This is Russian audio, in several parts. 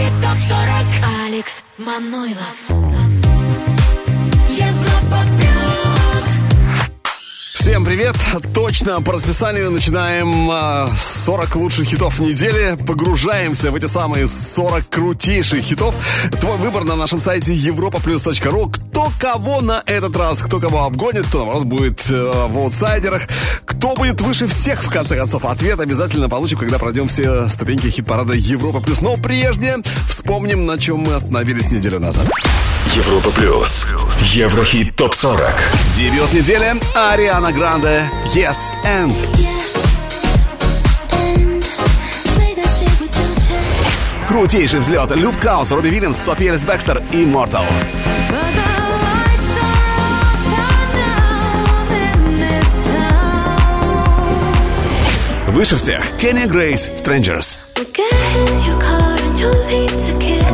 Еврохит ТОП-40 Алекс Манойлов Всем привет! Точно по расписанию начинаем 40 лучших хитов недели. Погружаемся в эти самые 40 крутейших хитов. Твой выбор на нашем сайте europaplus.ru. Кто кого на этот раз, кто кого обгонит, кто, наоборот, будет э, в аутсайдерах. Кто будет выше всех, в конце концов? Ответ обязательно получим, когда пройдем все ступеньки хит-парада Европа Плюс. Но прежде вспомним, на чем мы остановились неделю назад. Европа Плюс. Еврохит ТОП-40. Дебют недели Ариана Гранде Yes and. Крутейший взлет Люфткаус, Робби Вильямс, София Элис Бекстер, Immortal. Выше всех Кенни Грейс, Strangers.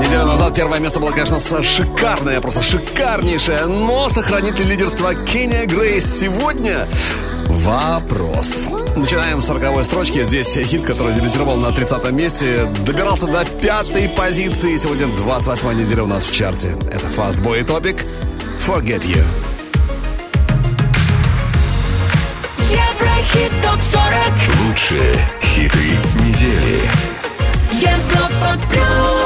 Неделю назад первое место было, конечно, шикарное, просто шикарнейшее. Но сохранит ли лидерство Кенни Грейс сегодня? Вопрос. Начинаем с 40 строчки. Здесь хит, который дебютировал на 30 месте, добирался до пятой позиции. Сегодня 28 неделя у нас в чарте. Это Fast Boy Topic. Forget You. Еврохит ТОП-40 Лучшие хиты недели. Европа Плюс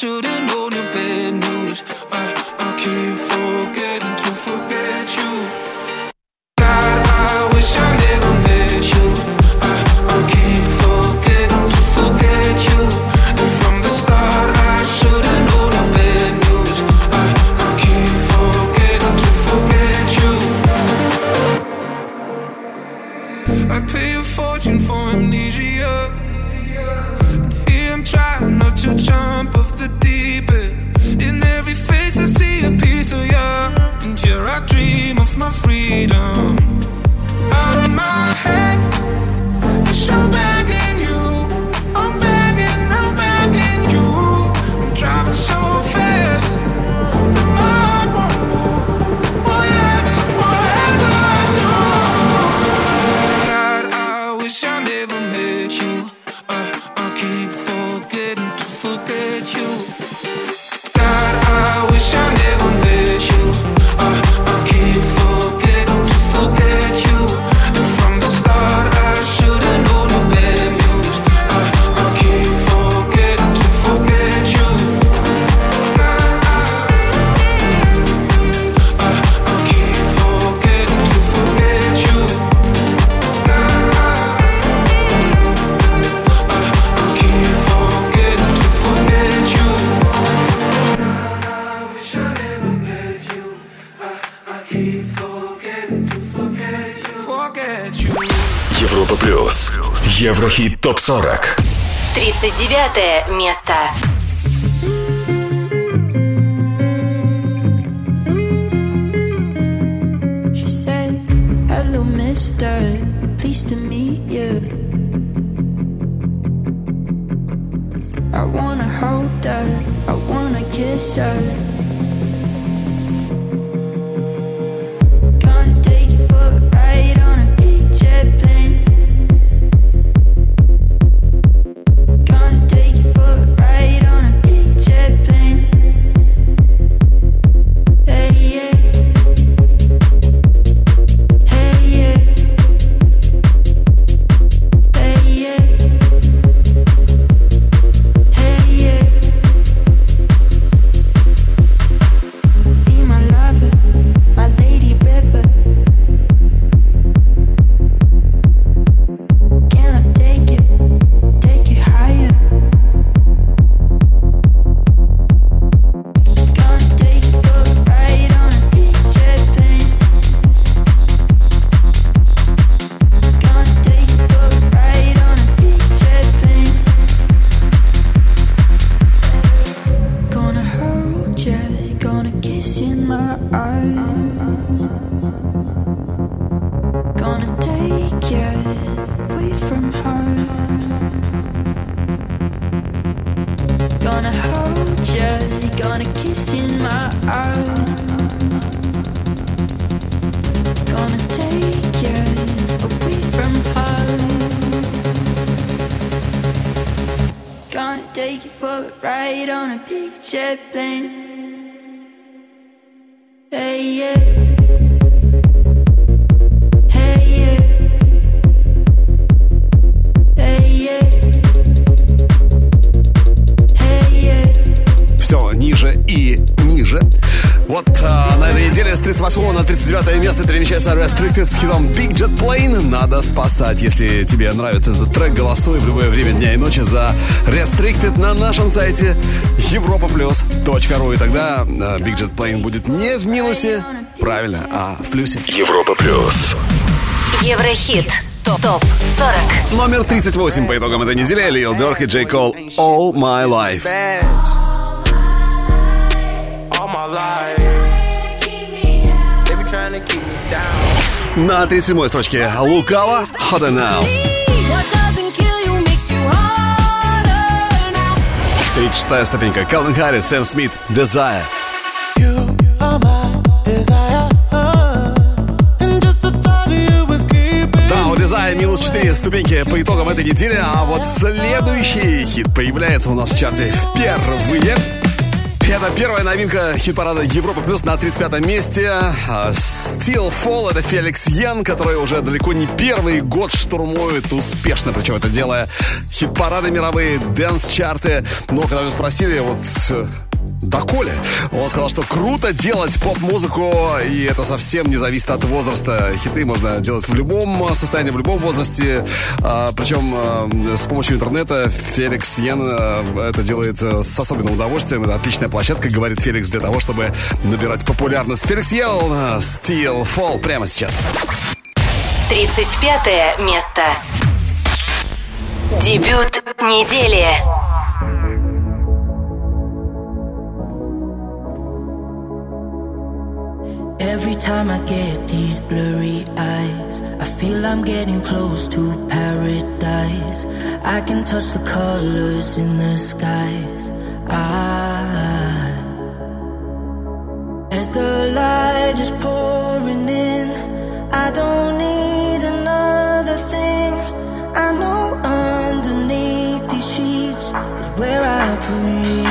shoot it freedom. Out of my head, yes, I'm begging ТОП-40. 39 место. She said, Hello, mister. Pleased to meet you. I wanna hold her. I wanna kiss her. 39 место перемещается Restricted с хитом Big Jet Plane. Надо спасать. Если тебе нравится этот трек, голосуй в любое время дня и ночи за Restricted на нашем сайте europaplus.ru. И тогда а, Big Jet Plane будет не в минусе, правильно, а в плюсе. Европа плюс. Еврохит. Топ 40. Номер 38 по итогам этой недели Лил Дёрк и Джей Кол All My Life. All my life. На 37 строчке Лукава harder now. 36 ступенька Калвин Харрис, Сэм Смит, Desire. Desire минус 4 ступеньки по итогам этой недели, а вот следующий хит появляется у нас в чарте впервые. Это первая новинка хит-парада Европа Плюс на 35 месте. А, Still Fall — это Феликс Йен, который уже далеко не первый год штурмует успешно, причем это делая хит-парады мировые, дэнс-чарты. Но когда вы спросили, вот э, доколе. Он сказал, что круто делать поп-музыку, и это совсем не зависит от возраста. Хиты можно делать в любом состоянии, в любом возрасте. А, причем а, с помощью интернета Феликс Йен а, это делает а, с особенным удовольствием. Это отличная площадка, говорит Феликс, для того, чтобы набирать популярность. Феликс Йен, а, Steel Fall прямо сейчас. 35 место. Дебют недели. Every time I get these blurry eyes, I feel I'm getting close to paradise. I can touch the colors in the skies. I, as the light is pouring in, I don't need another thing. I know underneath these sheets is where I breathe.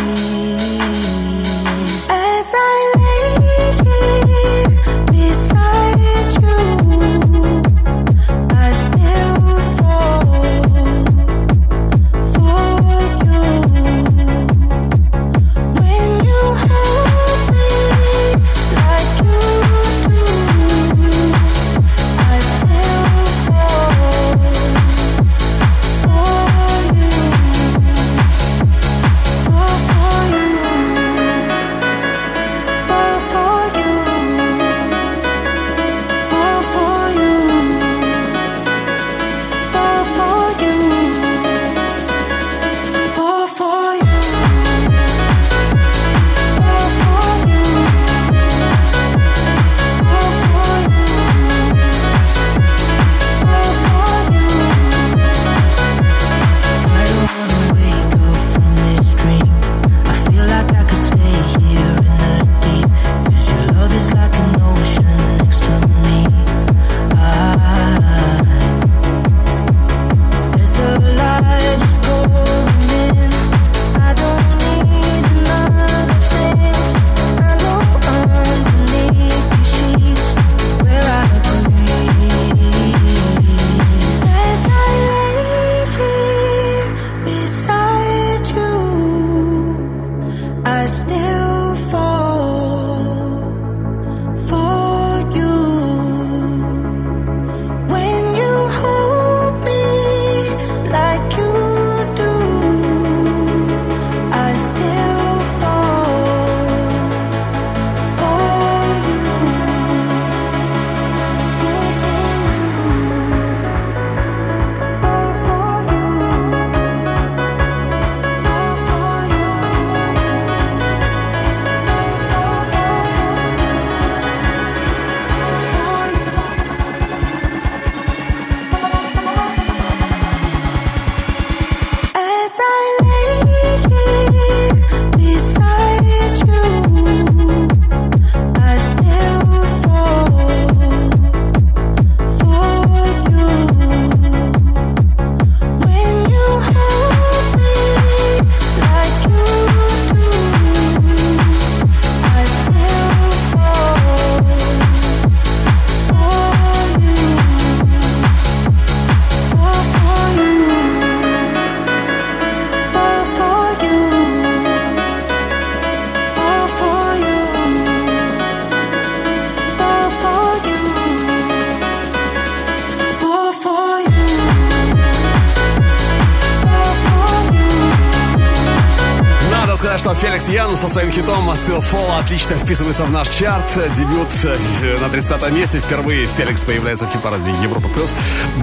со своим хитом «Still Fall» отлично вписывается в наш чарт. Дебют э, на 35 месте. Впервые Феликс появляется в хит-параде Европа+. плюс.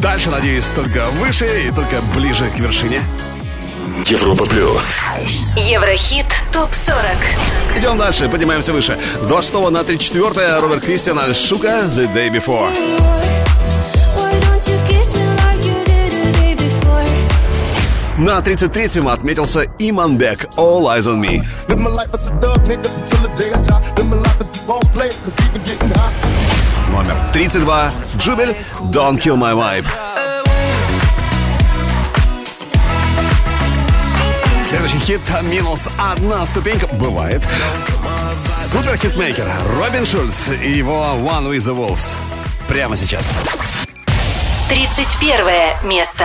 Дальше, надеюсь, только выше и только ближе к вершине. Европа плюс. Еврохит топ-40. Идем дальше, поднимаемся выше. С 26 на 34 Роберт Кристиан Шука The Day Before. На 33-м отметился Иманбек All Eyes on Me. Номер 32. Jubël Don't Kill My Vibe. Следующий хит минус одна ступенька бывает. Супер хитмейкер Robin Schulz и его One with the Wolves. Прямо сейчас. 31 место.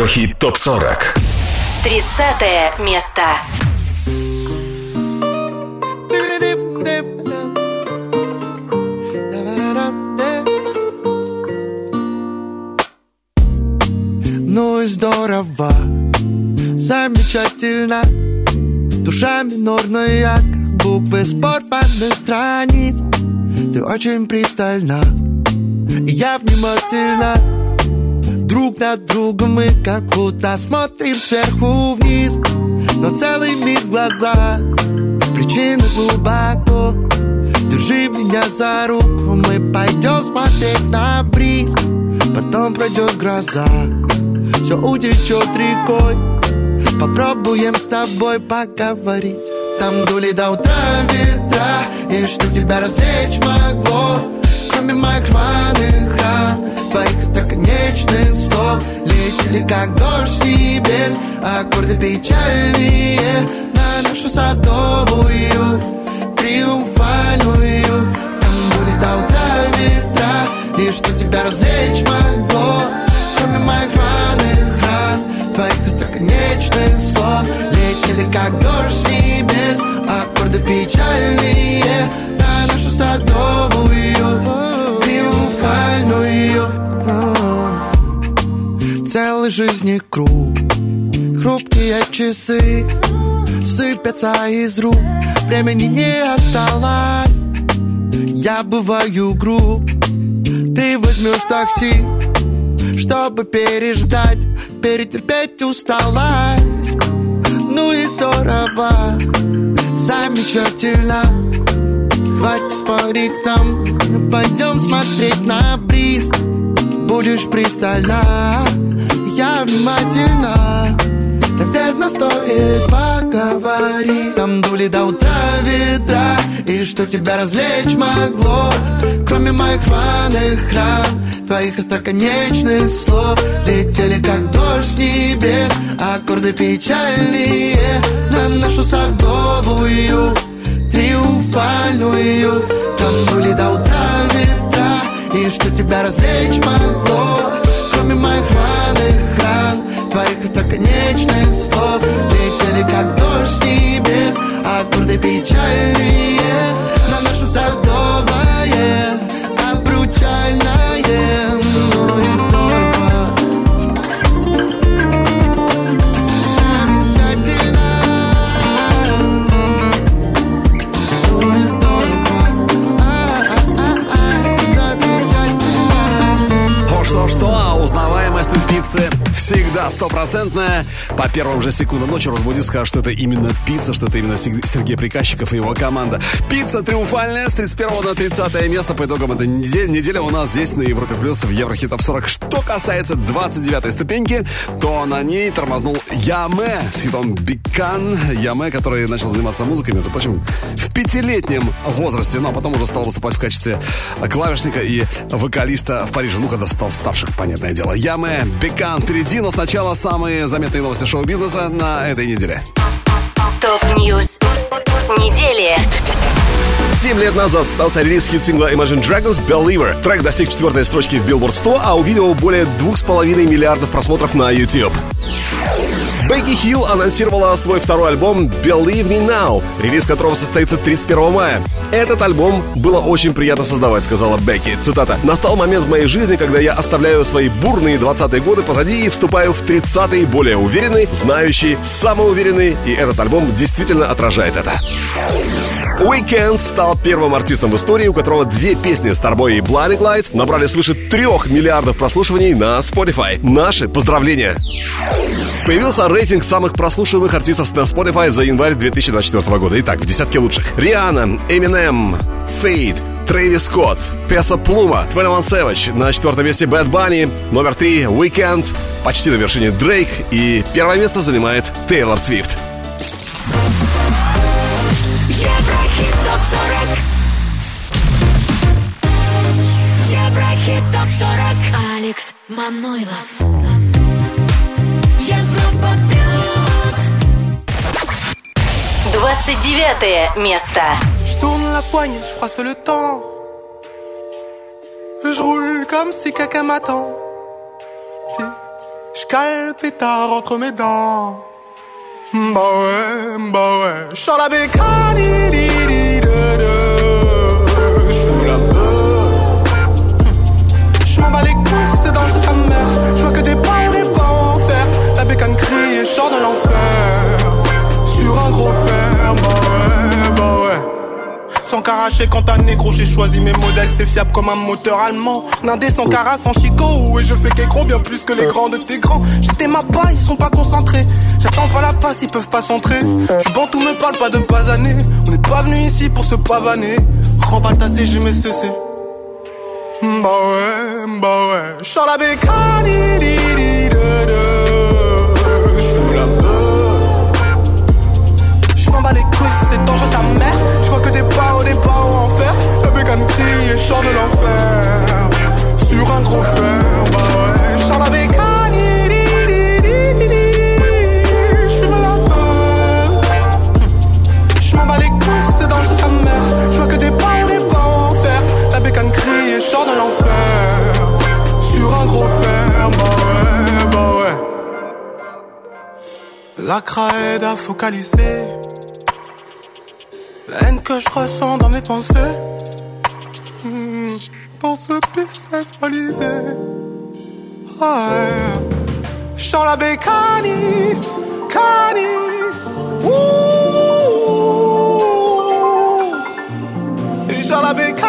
Еврохит ТОП-40. 30 место. Ну и здорово, замечательно. Душа минорная, как буквы с порванных страниц. Ты очень пристальна, и я внимательна Друг на друга мы как будто смотрим сверху вниз. Но целый мир в глазах, причина глубоко. Держи меня за руку, мы пойдем смотреть на бриз. Потом пройдет гроза, все утечет рекой. Попробуем с тобой поговорить. Там дули до утра ветра И что тебя развлечь могло Кроме моих рваных ран? твоих строконечных слов Летели как дождь с небес Аккорды печальные. На нашу садовую Триумфальную. Там были до утра ветра И что тебя развлечь могло. Кроме моих рваных ран Твоих остроконечных слов. Летели как дождь с небес Аккорды печальные. На нашу садовую Жизни круг. Хрупкие часы Сыпятся из рук. Времени не осталось. Я бываю груб. Ты возьмешь такси Чтобы переждать Перетерпеть усталость. Ну и здорово. Замечательно. Хватит спорить нам Пойдем смотреть на бриз. Будешь пристально Я внимательно. Наверное, стоит поговорить. Там дули до утра ветра И что тебя развлечь могло. Кроме моих рваных ран Твоих остроконечных слов. Летели как дождь с небес Аккорды печальные. На нашу садовую Триумфальную. Там дули до утра ветра И что тебя развлечь могло Твоих остроконечных слов. Летели как дождь с небес Аккорды печальные. На наше садовое пиццы всегда стопроцентная. По первым же секундам ночи разбуди, скажет, что это именно пицца, что это именно Сергей Приказчиков и его команда. Пицца триумфальная с 31 на 30 место по итогам этой недели. Неделя у нас здесь на Европе Плюс в Еврохитов 40. Что касается 29 ступеньки, то на ней тормознул Яме с хитом Бикан. Яме, который начал заниматься музыкой, между прочим, в пятилетнем возрасте, но потом уже стал выступать в качестве клавишника и вокалиста в Париже. Ну, когда стал старшим, понятное дело. Яме, Бекан впереди, но сначала самые заметные новости шоу-бизнеса на этой неделе. ТОП- news недели. Семь лет назад состоялся релиз хит-сингла Imagine Dragons Believer. Трек достиг четвертой строчки в Billboard 100, а у видео более двух с половиной миллиардов просмотров на YouTube. Бекки Хилл анонсировала свой второй альбом Believe Me Now, релиз которого состоится 31 мая. Этот альбом было очень приятно создавать, сказала Бекки. Цитата. «Настал момент в моей жизни, когда я оставляю свои бурные 20-е годы позади и вступаю в 30-е более уверенный, знающий, самоуверенный, и этот альбом действительно отражает это». Weekend стал первым артистом в истории, у которого две песни Starboy и Blinding Lights набрали свыше трех миллиардов прослушиваний на Spotify. Наши поздравления! Появился рейтинг самых прослушиваемых артистов на Spotify за январь 2024 года. Итак, в десятке лучших. Риhanna, Eminem, Fade, Трэвис Скотт, Песа Плума, 21 Savage, на четвертом месте Bad Bunny, номер три Weekend, почти на вершине Дрейк и первое место занимает Тейлор Свифт. Еврохит ТОП-40 Еврохит ТОП-40 Алекс Манойлов Европа Плюс 29 место. Je tourne la poigne, je froisse le temps. Je roule comme si quelqu'un m'attend. Je cale le pétard entre mes dents. Bah ouais, bah ouais. Je sors la bécane, Je J'fume la gueule. J'm'en bats les couilles, c'est dangereux sa mère. J'vois que des balles, les pas en fer. La bécane crie et chante de l'enfer. Sans caracher. Quand un négro j'ai choisi mes modèles. C'est fiable comme un moteur allemand. Nindé sans cara sans chico. Et je fais qu'écron bien plus que les grands de tes grands. J'étais ma paille ils sont pas concentrés. J'attends pas la passe ils peuvent pas s'entrer Je tout me parle pas de pas années On n'est pas venu ici pour se pavaner. Remballe ta CG mes CC Bah ouais, bah ouais. J'sors la bécane je m'en bats les couilles, c'est dangereux sa mère savais pas en faire. La bécane crie et chante de l'enfer. Sur un gros fer, bah ouais. Chante la bécane, j'fume la peur. J'm'en bats les couilles, c'est dangereux sa mère. J'vois que des pas, on pas en faire. La bécane crie et chante de l'enfer. Sur un gros fer, bah ouais, bah ouais. La craède a focalisé que je ressens dans mes pensées. Hmm, Dans ce business balisé. Ouais. Chant la bécanie, cani. Ouh. Chant la bécanie,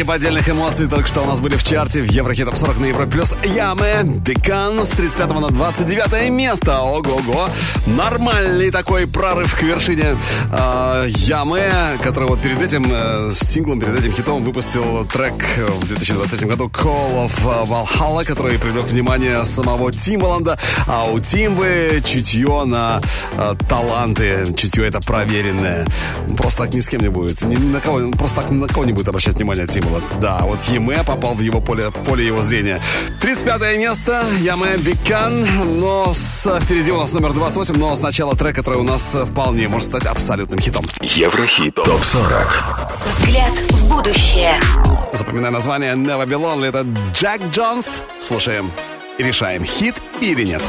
неподдельных эмоций только что у нас были в чарте в Еврохит Топ 40 на Европе Плюс. Ямы, Бекан с 35 на 29 место. Ого-го. Нормальный такой прорыв к вершине э, Ямы, который вот перед этим э, синглом, перед этим хитом выпустил трек в 2023 году Call of Valhalla, который привлек внимание самого Тимбаланда. А у Тимбы чутье на э, таланты, чутье это проверенное. Просто так ни с кем не будет. Ни на кого, просто так ни на кого не будет обращать внимание Тимбала. Да, вот Еме попал в его поле, в поле его зрения. 35 место, Яме Бикан, но с, впереди у нас номер 28, но сначала трек, который у нас вполне может стать абсолютным хитом. Еврохит ТОП-40 Взгляд в будущее. Запоминай название Never Be Lonely, это Джек Джонс. Слушаем и решаем, хит или нет.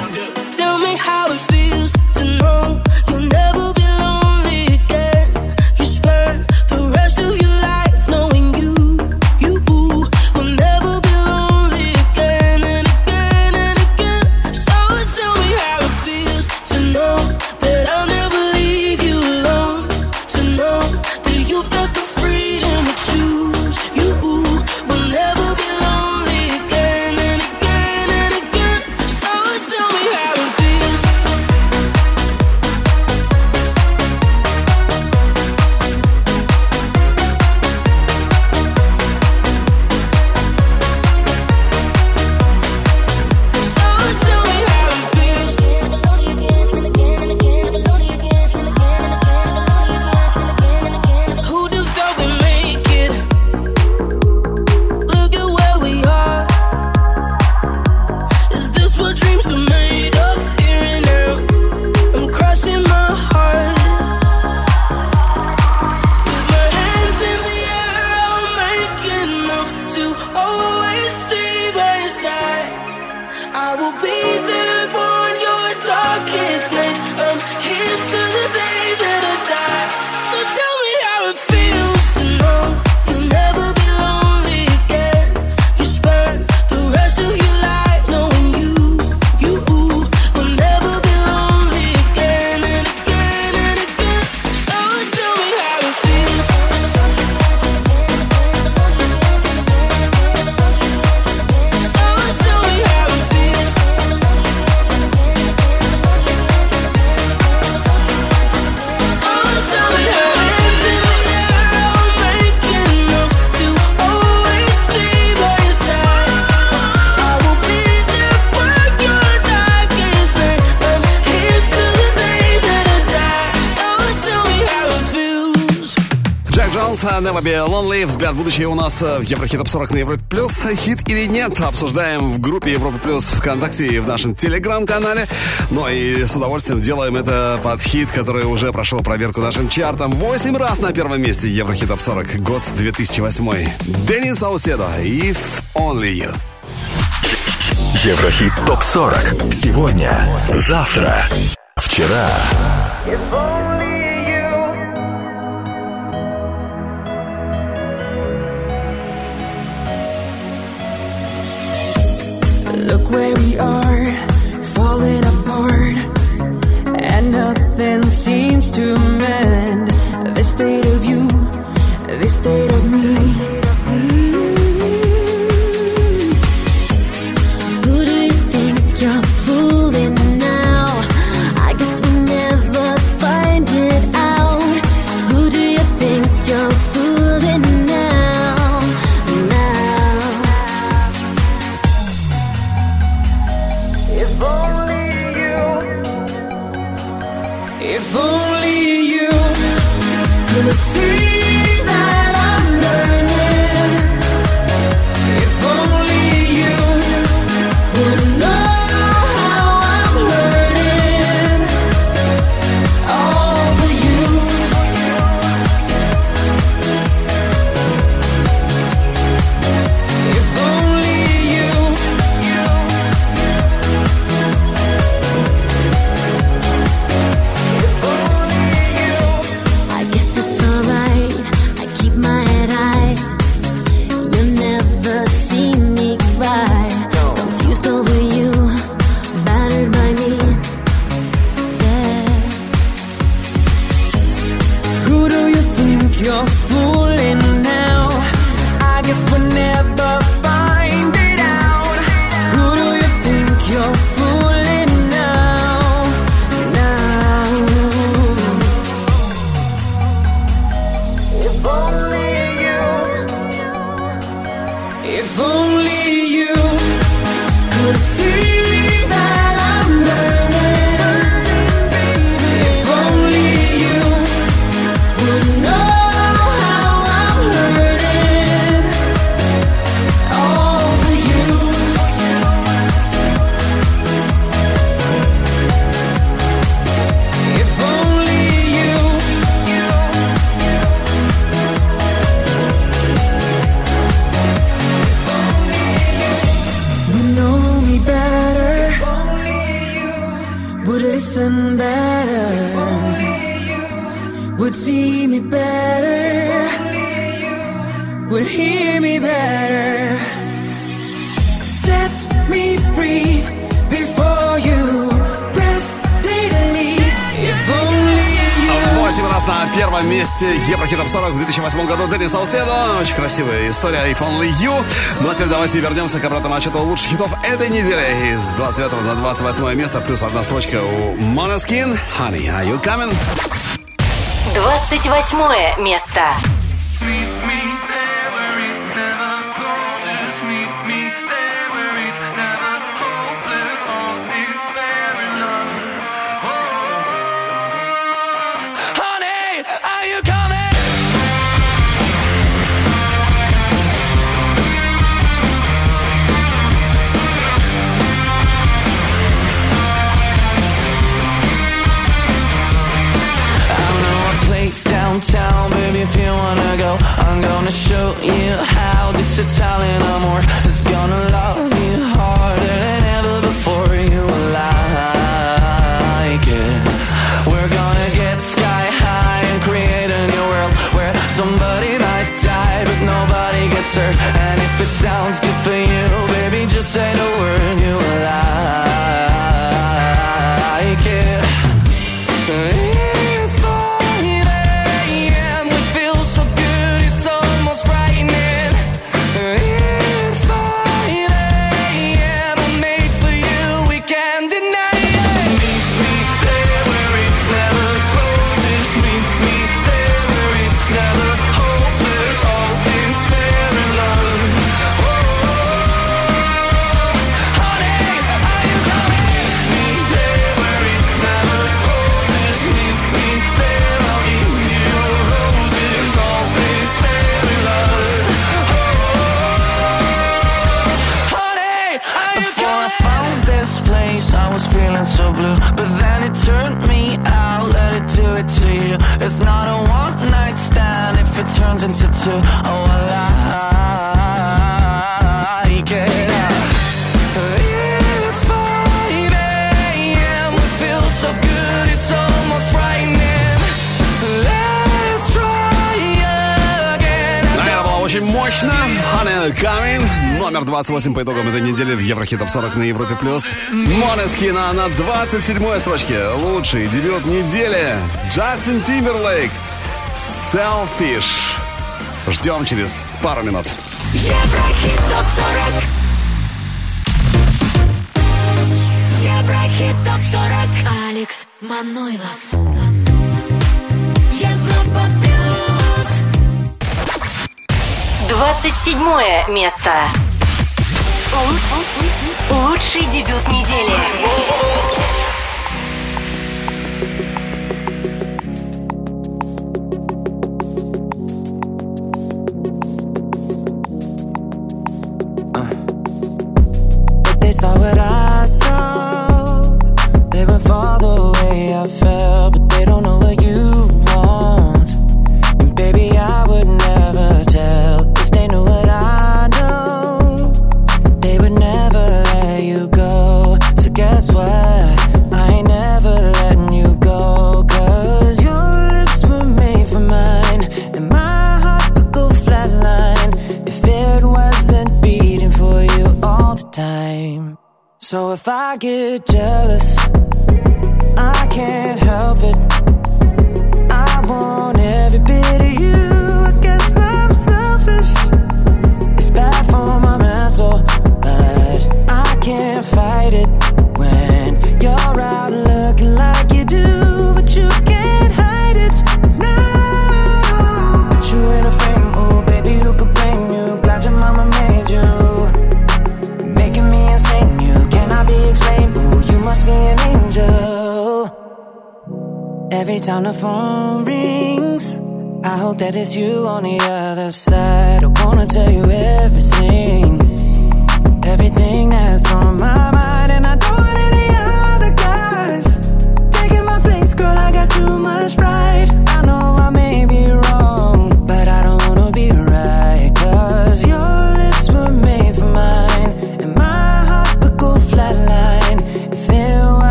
Tell me how it feels to know you'll never Be Lonely. Взгляд будущее у нас э, в Еврохит Топ 40 на Европе Плюс. Хит или нет, обсуждаем в группе Европа Плюс ВКонтакте и в нашем Телеграм-канале. Ну и с удовольствием делаем это под хит, который уже прошел проверку нашим чартом. Восемь раз на первом месте Еврохит Топ 40, год 2008. Денис Ауседо, If Only You. Еврохит ТОП-40 Сегодня, завтра, вчера Look where we are, falling apart, and nothing seems to mend. This state of you, this state of me. see. первом месте Еврохит Топ 40 в 2008 году Дэнни Сауседо. Очень красивая история If Only You. Ну а теперь давайте вернемся к обратному отчету лучших хитов этой недели. С 29 на 28 место плюс одна строчка у Monoskin. Honey, are you coming? 28 место. точно. Анна Камин. Номер 28 по итогам этой недели в Еврохит 40 на Европе+. плюс. Монескина на 27 строчке. Лучший дебют недели. Джастин Тимберлейк. Selfish. Ждем через пару минут. Еврохит Топ 40. Еврохит Топ 40. Алекс Манойлов. 27 место. Лучший дебют недели. I get jealous. Every time the phone rings. I hope that it's you on the other side. I wanna tell you everything, everything that's on my mind,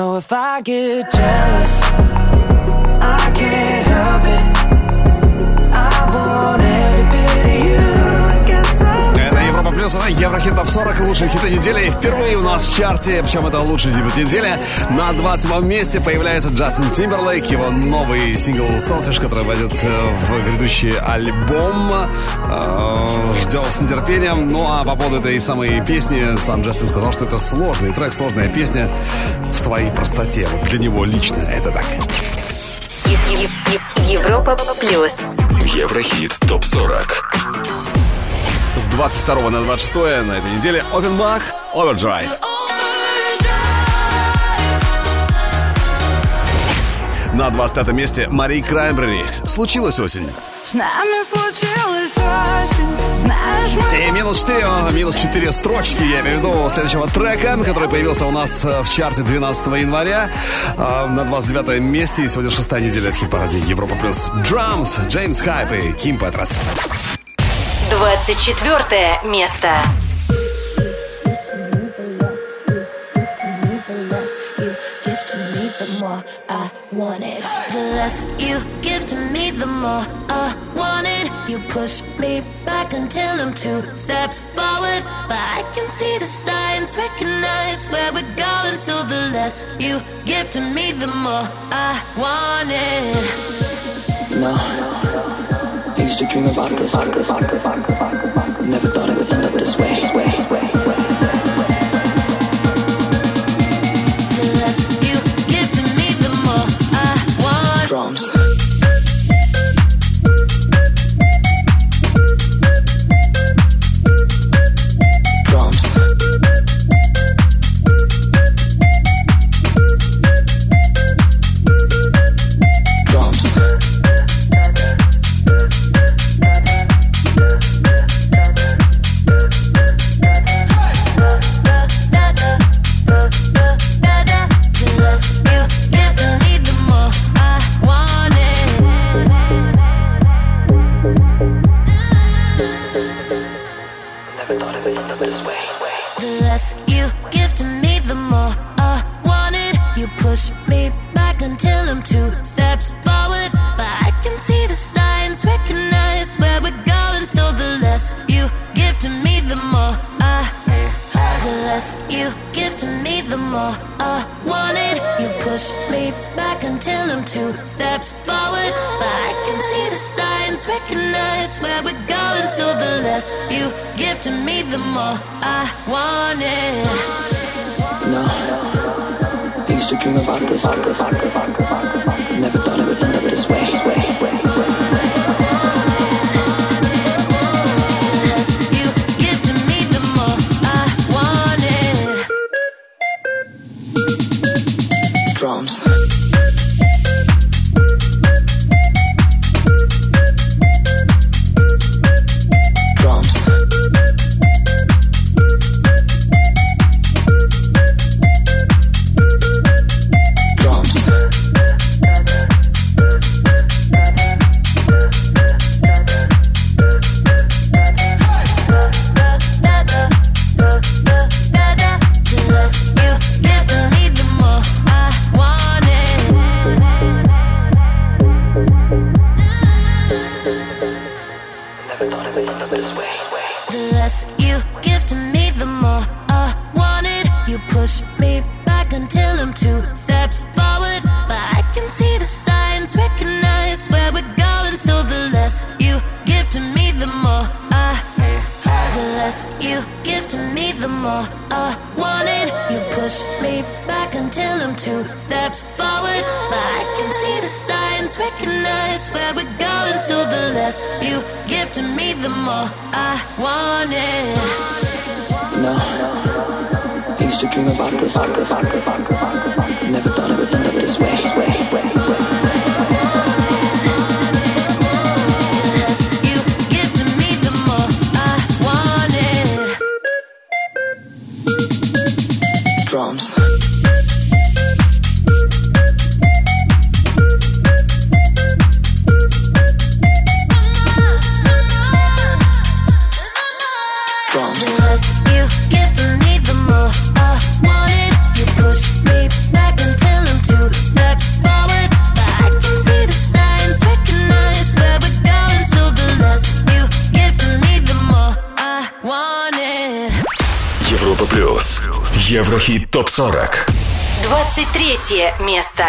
So if I get jealous, I can't help it. I want every Плюс, это Еврохит Топ 40 лучшие хиты недели. И впервые у нас в чарте, причем это лучший дебют недели. На 20 месте появляется Джастин Тимберлейк, его новый сингл Selfish, который войдет э, в грядущий альбом. Э, Ждем с нетерпением. Ну а по поводу этой самой песни, сам Джастин сказал, что это сложный трек, сложная песня в своей простоте. Вот для него лично это так. Европа плюс. Еврохит ТОП-40. С 22 на 26 на этой неделе Offenbach Overdrive. На 25 месте Мари Краймбрери. Случилась осень. С нами случилась осень, знаешь. И минус 4, минус 4 строчки, я имею в виду, следующего трека, который появился у нас э, в чарте 12 января. э, На 29 месте, и сегодня шестая неделя в хит-параде Европа+. плюс. Drums, Джеймс Хайп и Ким Петрос. 24 место. give to me, the more I want it. The less you give to me, the more I want it. You push me back until I'm two steps forward. But I can see the signs, recognize where we're going. So the less you give to me, the more I want it. No. Used to dream about this. Never thought it would end up this way. more I wanted. No, no. I used to dream about this. About this. ТОП-40. 23 место.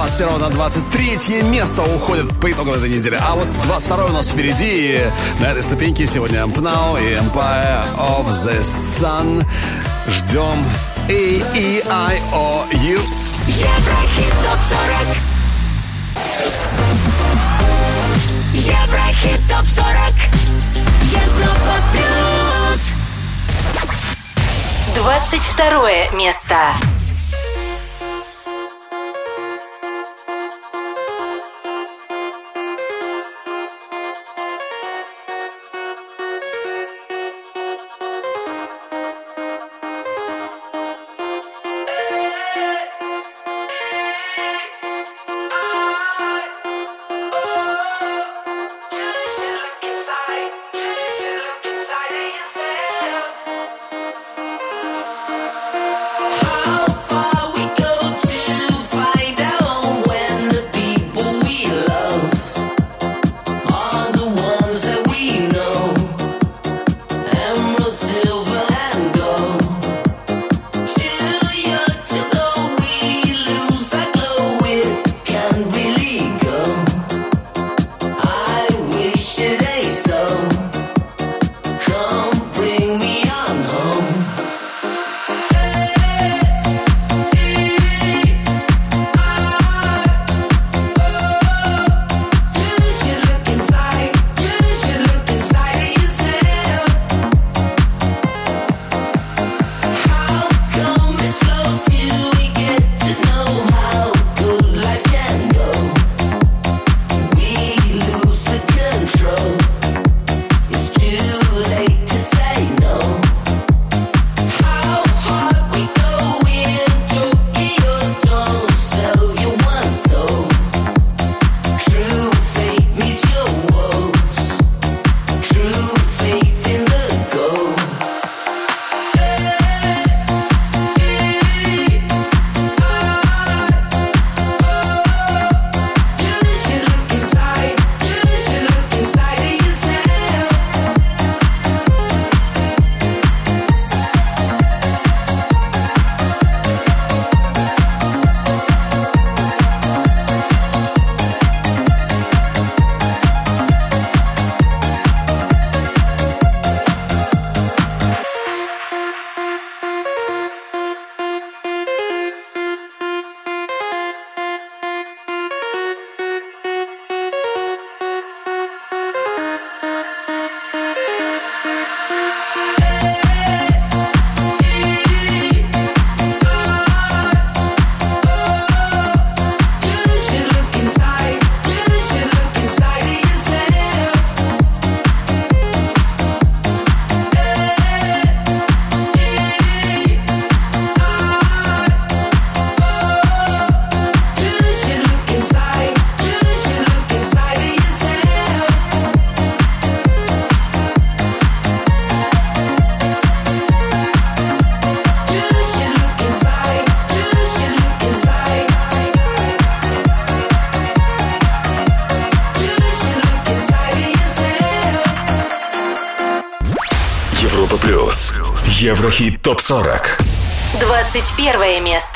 21 на 23 место уходит по итогам этой недели. А вот 22 у нас впереди. И на этой ступеньке сегодня Now и Empire of the Sun. Ждем A-E-I-O-U. Еврохит ТОП-40 Еврохит ТОП-40 Европа Плюс 22 место 40. 21 место.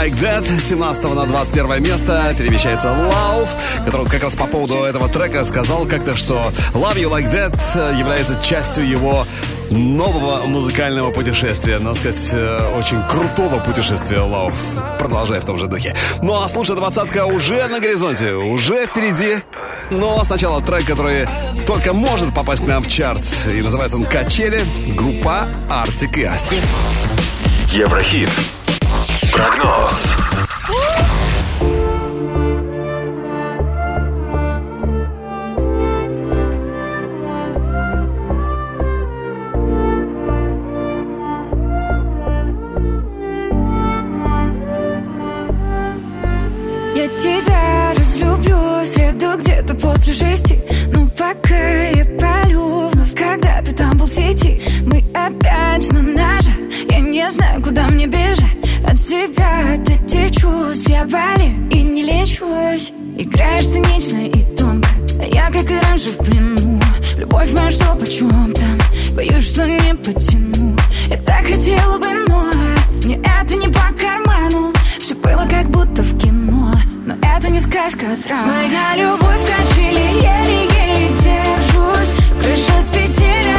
Like That. 17 на 21 место перемещается Love, который как раз по поводу этого трека сказал как-то, что Love You Like That э, является частью его нового музыкального путешествия. Надо сказать, э, очень крутого путешествия Love. Продолжая в том же духе. Ну а слушай, двадцатка уже на горизонте, уже впереди. Но сначала трек, который только может попасть к нам в чарт. И называется он «Качели», группа Arctic и Асти». Еврохит Прогноз. Я тебя разлюблю среду где-то после шести. Ну пока я полю вновь, когда ты там был в сети. Мы опять на ножах, я не знаю, куда мне бежать тебя эти чувства боли и не лечусь. Играешь цинично и тонко, а я как и раньше в плену. Любовь моя, что почем там, боюсь, что не потяну. Я так хотела бы, но мне это не по карману. Все было как будто в кино, но это не сказка, а драма. Моя любовь в качели, еле-еле держусь. Крыша с петель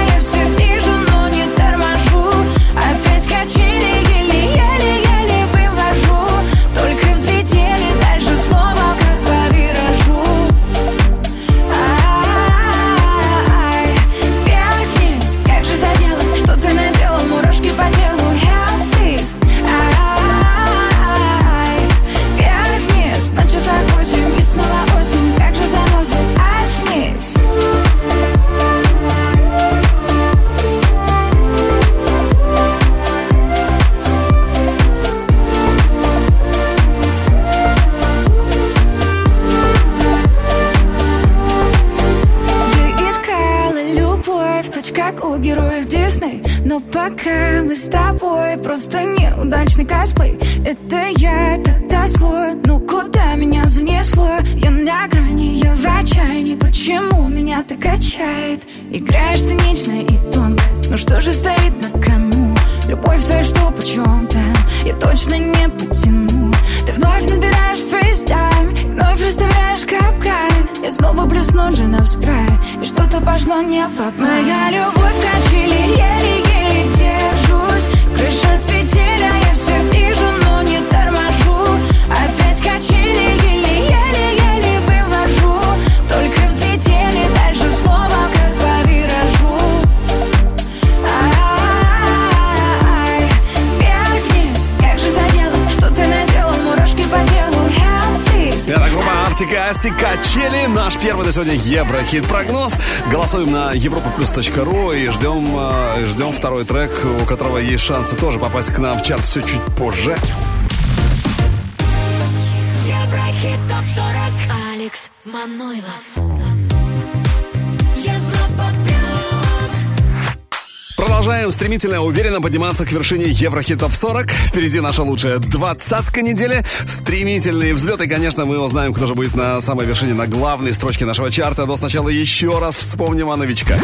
На сегодня Еврохит прогноз. Голосуем на europaplus.ru и ждем, э, ждем второй трек, у которого есть шансы тоже попасть к нам в чарт все чуть позже. Еврохит ТОП-40 Алекс Манойлов Продолжаем стремительно, уверенно подниматься к вершине Еврохитов 40. Впереди наша лучшая двадцатка недели. Стремительные взлеты, конечно, мы узнаем, кто же будет на самой вершине, на главной строчке нашего чарта. Но сначала еще раз вспомним о новичках.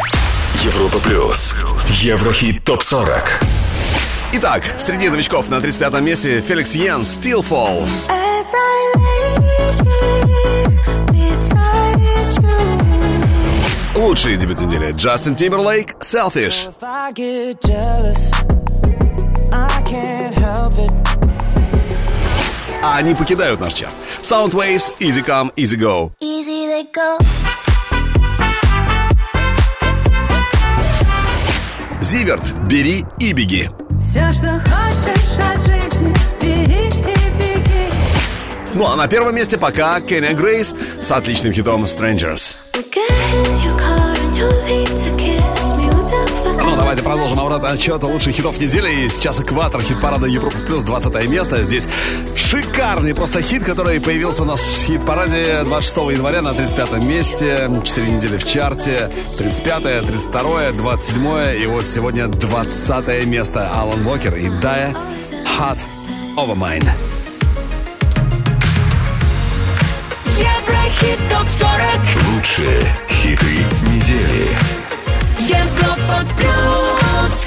Европа плюс. Еврохит топ 40. Итак, среди новичков на 35-м месте Феликс Йен «Stillfall». As you Лучший дебют недели Джастин Тимберлейк «Selfish». А они покидают наш чарт. Soundwaves «Easy Come, Easy Go». Easy they go Зиверт «Бери и беги». Все, что хочешь от жизни, бери и беги. Ну а на первом месте пока Кенни Грейс с отличным хитом «Strangers». Ну, давайте продолжим обратно отчет лучших хитов недели. И сейчас экватор хит-парада Европа плюс 20 место. Здесь шикарный просто хит, который появился у нас в хит-параде 26 января на 35 месте. 4 недели в чарте. 35, 32, 27 и вот сегодня 20 место. Алан Уокер и Дая Hot Over Mine. Еврохит ТОП-40 Лучшие хиты недели. Европа плюс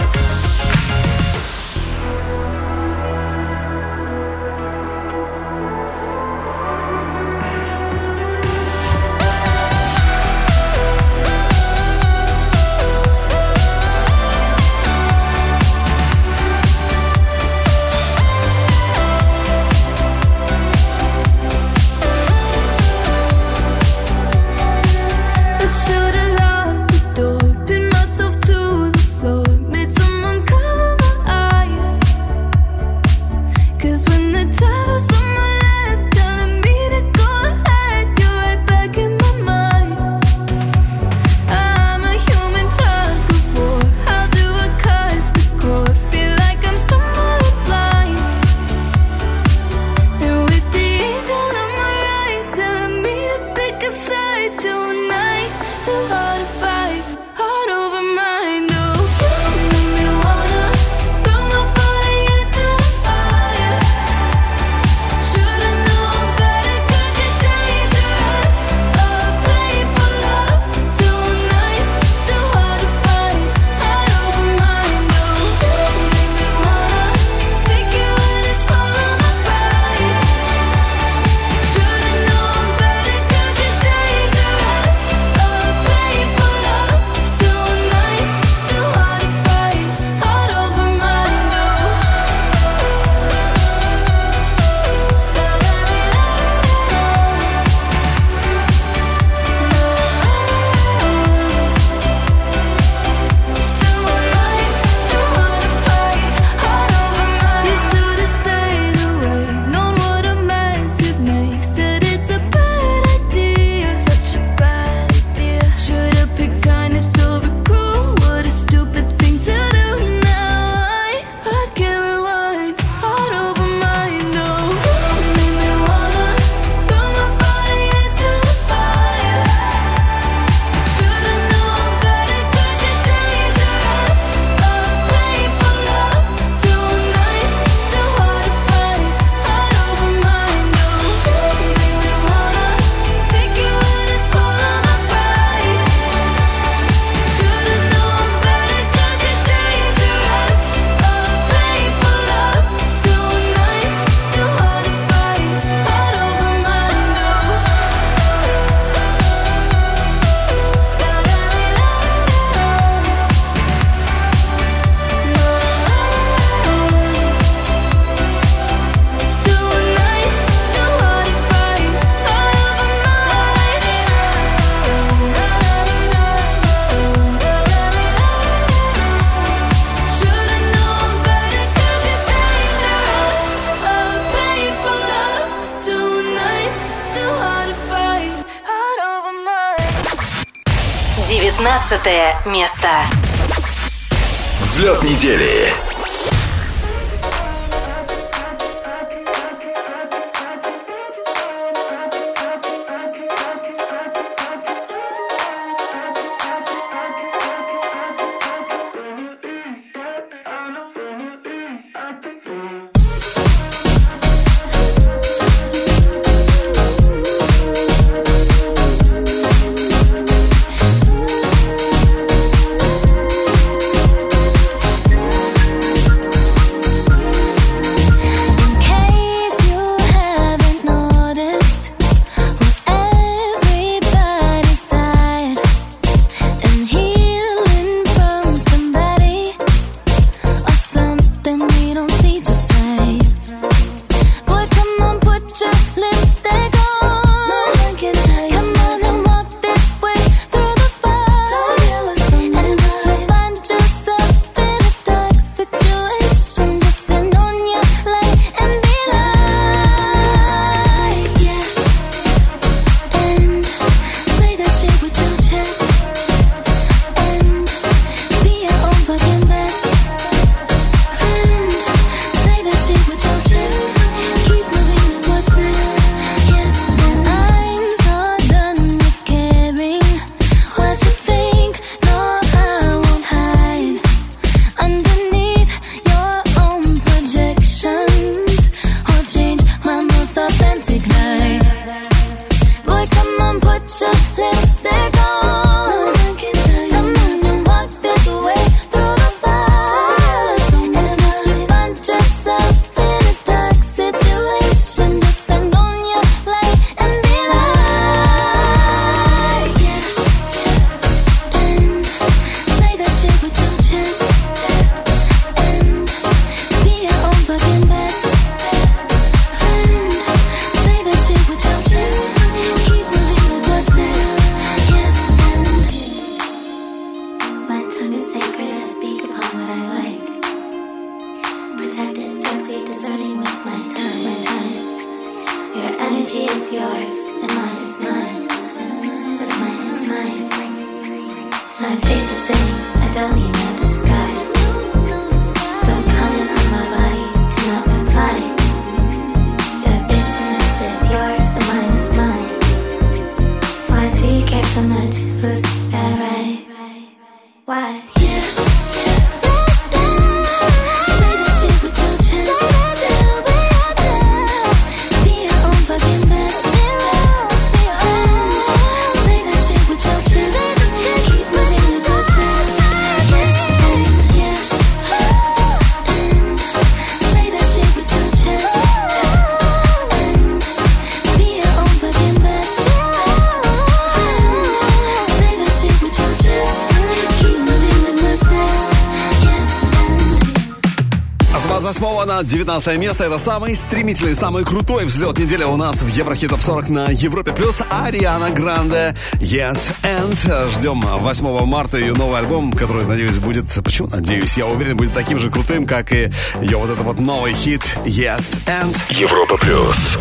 19 место. Это самый стремительный, самый крутой взлет недели у нас в Еврохитов 40 на Европе+. плюс Ариана Гранде Yes and. Ждем 8 марта ее новый альбом, который, надеюсь, будет... Почему надеюсь? Я уверен, будет таким же крутым, как и ее вот этот вот новый хит Yes and. Европа+. плюс.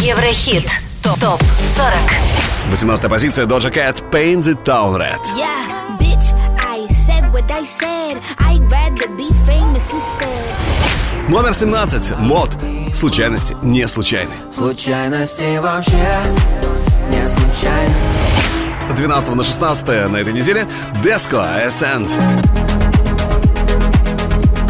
Еврохит. Топ. 40. 18 позиция. Doja Cat. Paint the Town Red. Yeah, bitch, I said what I said. I'd rather be famous instead. Номер 17. Мод. Случайности не случайны. Случайности вообще не случайны. С 12 на 16 на этой неделе Деско Ascent.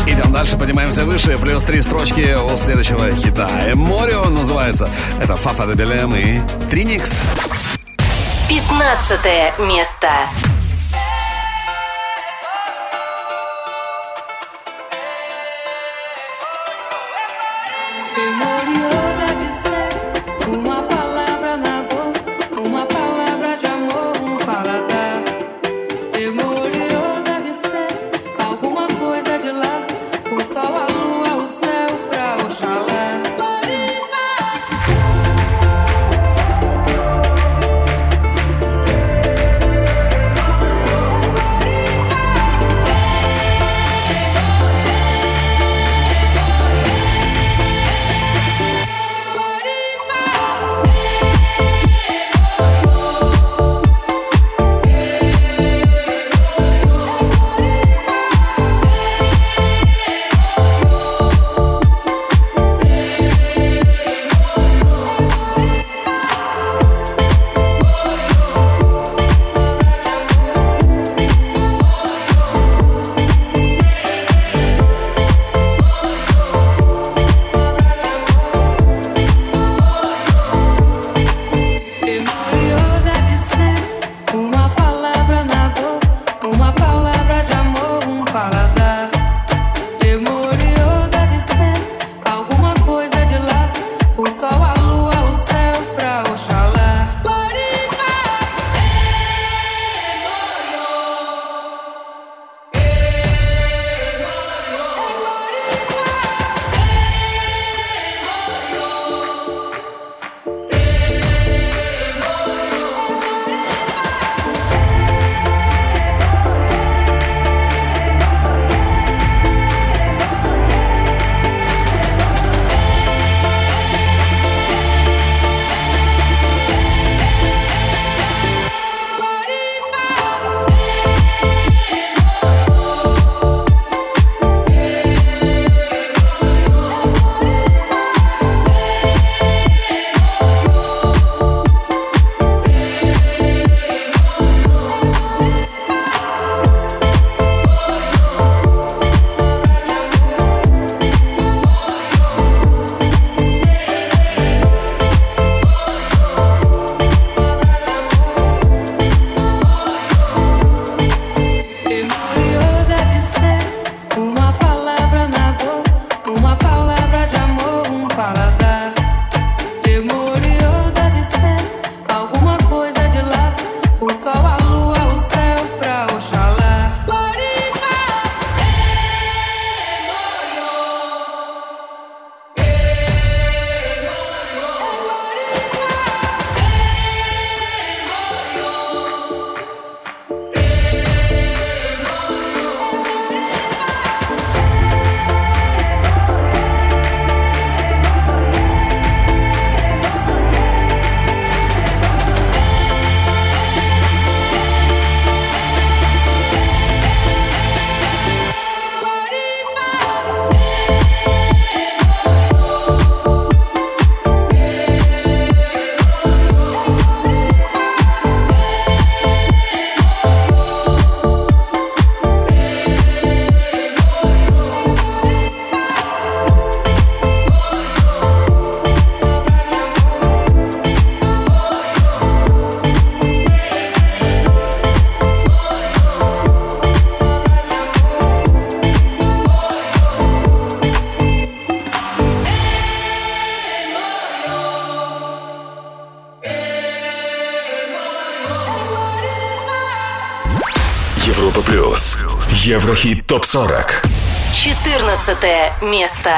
Идем дальше, поднимаемся выше. Плюс три строчки у следующего хита. Море называется. Это Фафа Дебелем и Триникс. 15 место. happy ТОП-40. 14 место.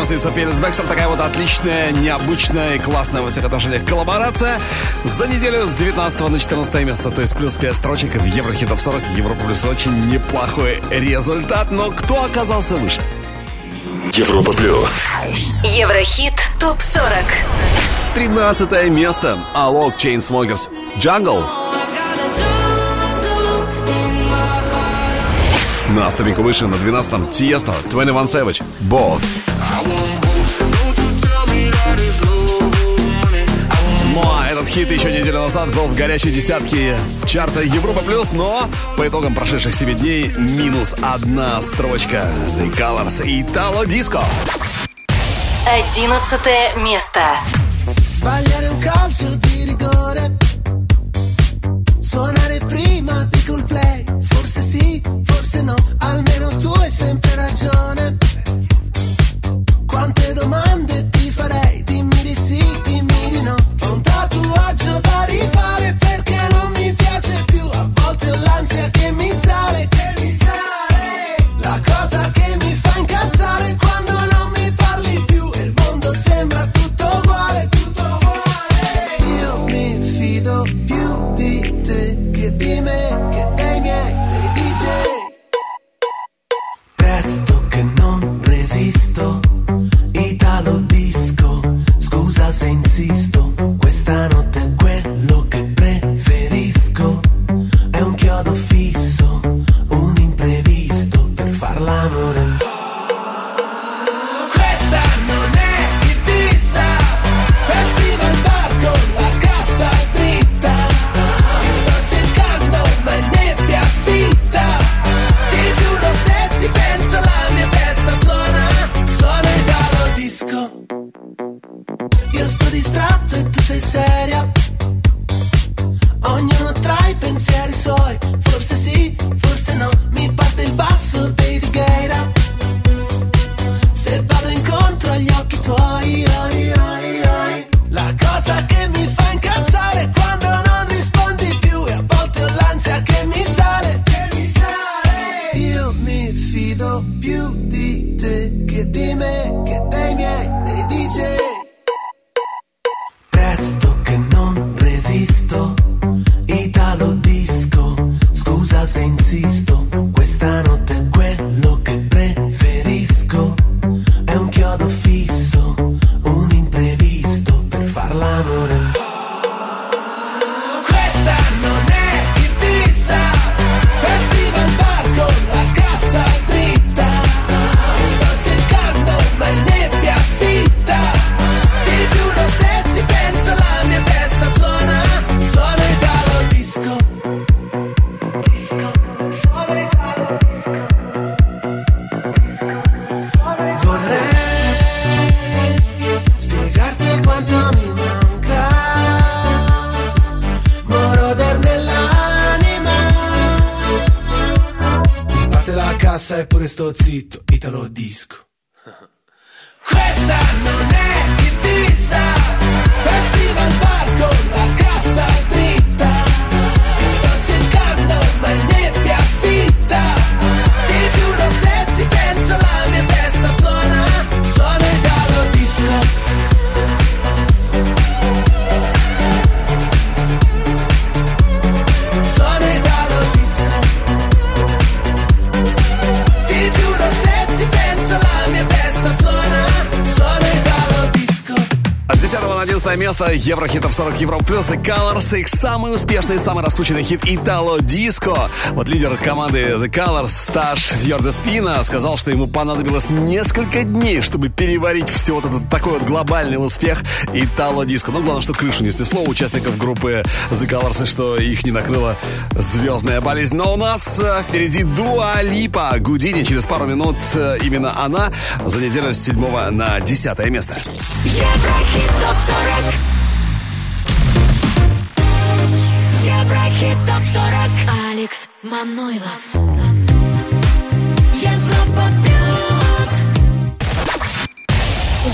Уильямс и Софи Эллис-Бекстор. Такая вот отличная, необычная и классная во всех отношениях коллаборация за неделю с 19 на 14 место. То есть плюс 5 строчек в Еврохит топ 40. Европа плюс очень неплохой результат. Но кто оказался выше? Европа плюс. Еврохит топ 40. 13 место. Alok Chainsmokers. Jungle. На ступеньку выше, на 12-м, Тиесто, 21 Savage, Both. хит еще неделю назад был в горячей десятке чарта Европа Плюс, но по итогам прошедших 7 дней минус одна строчка. The Colors Italo Disco. Одиннадцатое место. Еврохитов 40 Евро плюс и Colors. Их самый успешный и самый раскрученный хит Итало Диско. Вот лидер команды The Colors Стаж Фьорда Спина сказал, что ему понадобилось несколько дней, чтобы переварить все вот этот такой вот глобальный успех Итало Диско. Но главное, что крышу не снесло участников группы The Colors и что их не накрыла звездная болезнь. Но у нас э, впереди Дуа Липа. Гудини через пару минут э, именно она за неделю с 7 на 10 место. Еврохит топ 40 Манойлов. Европа плюс.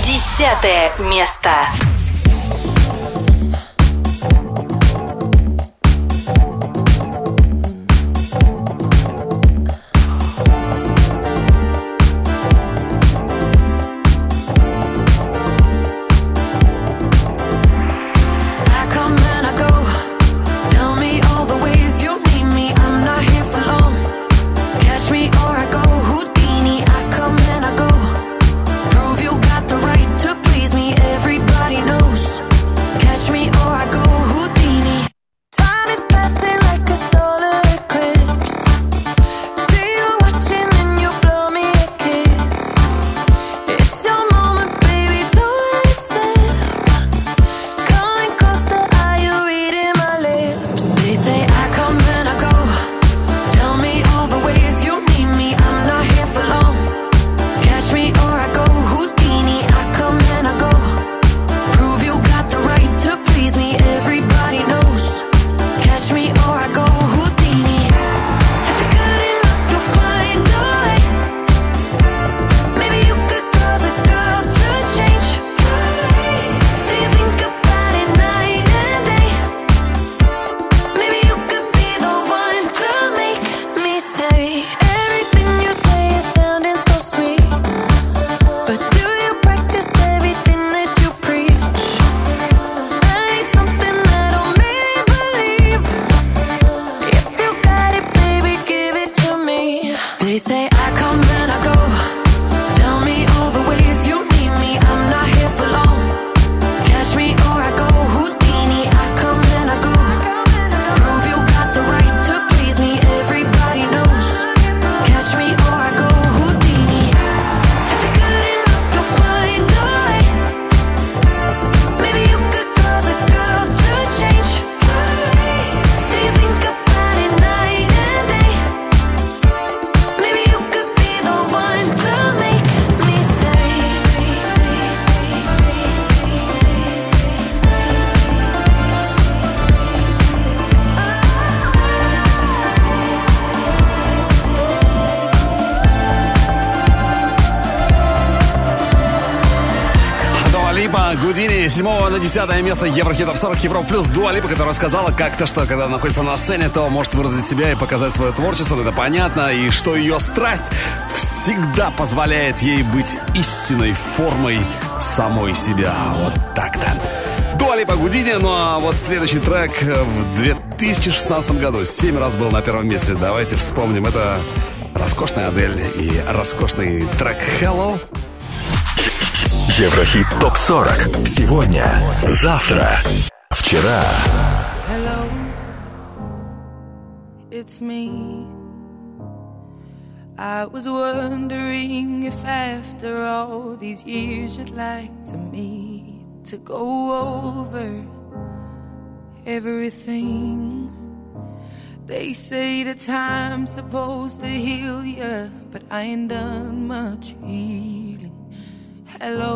Десятое место. 10 место Еврохитов 40 Европ плюс Дуалипа, которая сказала как-то, что когда находится на сцене, то может выразить себя и показать свое творчество, это понятно, и что ее страсть всегда позволяет ей быть истинной формой самой себя. Вот так-то. Дуалипа Гудини, ну а вот следующий трек в 2016 году 7 раз был на первом месте. Давайте вспомним. Это роскошная Адель и роскошный трек Hello. Еврохит ТОП-40. Сегодня, завтра, вчера. Hello, it's me. I was wondering if after all these years you'd like to meet to go over everything. They say the time's supposed to heal ya, but I ain't done much healing. Hello,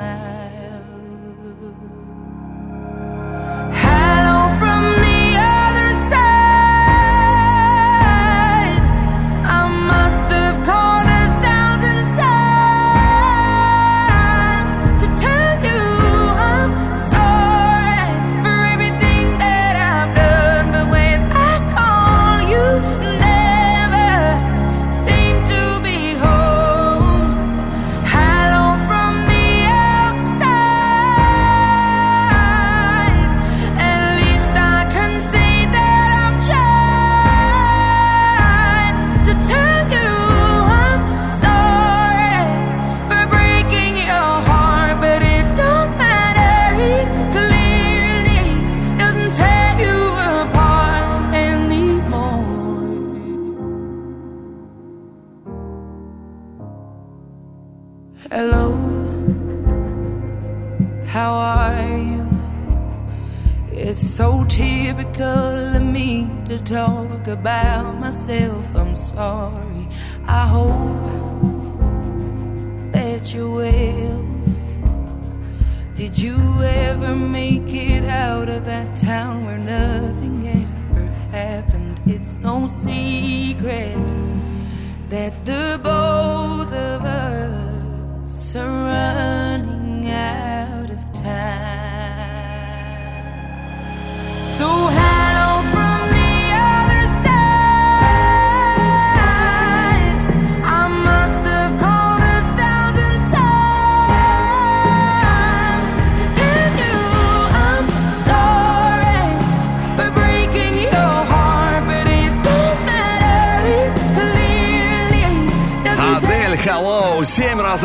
mar.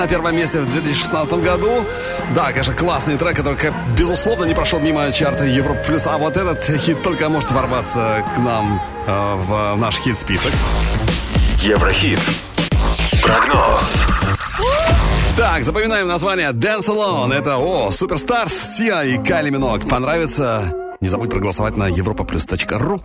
На первом месте в 2016 году. Да, конечно, классный трек, который, безусловно, не прошел мимо чарта Европа Плюс. А вот этот хит только может ворваться к нам э, в наш хит-список. Еврохит. Прогноз. Так, запоминаем название Dance Alone. Это, о, Суперстарс, Сиа и Кайли Минок. Понравится? Не забудь проголосовать на europaplus.ru.